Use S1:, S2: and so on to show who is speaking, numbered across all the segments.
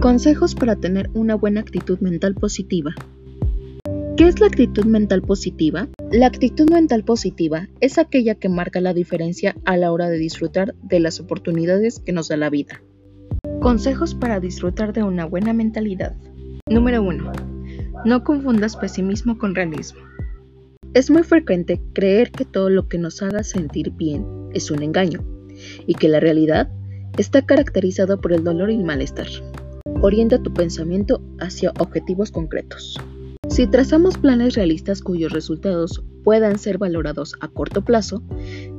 S1: Consejos para tener una buena actitud mental positiva. ¿Qué es la actitud mental positiva? La actitud mental positiva es aquella que marca la diferencia a la hora de disfrutar de las oportunidades que nos da la vida. Consejos para disfrutar de una buena mentalidad. Número 1. No confundas pesimismo con realismo. Es muy frecuente creer que todo lo que nos haga sentir bien es un engaño y que la realidad está caracterizada por el dolor y el malestar. Orienta tu pensamiento hacia objetivos concretos. Si trazamos planes realistas cuyos resultados puedan ser valorados a corto plazo,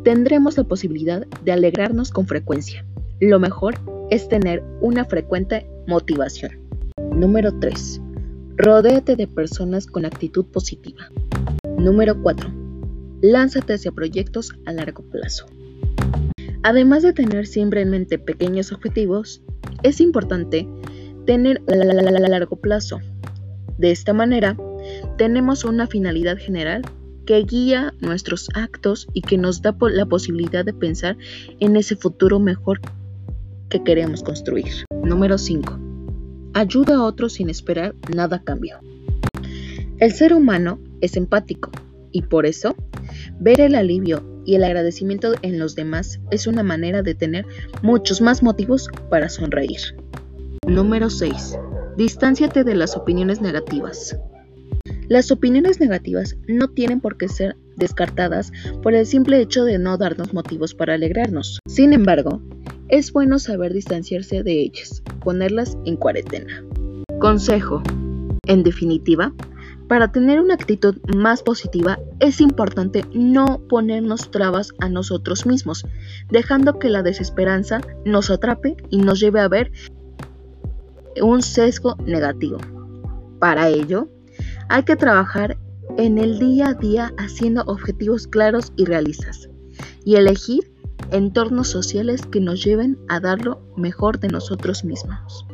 S1: tendremos la posibilidad de alegrarnos con frecuencia. Lo mejor es tener una frecuente motivación. Número 3. Rodéate de personas con actitud positiva. Número 4. Lánzate hacia proyectos a largo plazo. Además de tener siempre en mente pequeños objetivos, es importante tener a largo plazo. De esta manera, tenemos una finalidad general que guía nuestros actos y que nos da la posibilidad de pensar en ese futuro mejor que queremos construir. Número 5. Ayuda a otros sin esperar nada a cambio. El ser humano es empático y por eso ver el alivio y el agradecimiento en los demás es una manera de tener muchos más motivos para sonreír. Número 6. Distánciate de las opiniones negativas. Las opiniones negativas no tienen por qué ser descartadas por el simple hecho de no darnos motivos para alegrarnos. Sin embargo, es bueno saber distanciarse de ellas, ponerlas en cuarentena. Consejo. En definitiva, para tener una actitud más positiva es importante no ponernos trabas a nosotros mismos, dejando que la desesperanza nos atrape y nos lleve a ver un sesgo negativo. Para ello, hay que trabajar en el día a día haciendo objetivos claros y realistas y elegir entornos sociales que nos lleven a dar lo mejor de nosotros mismos.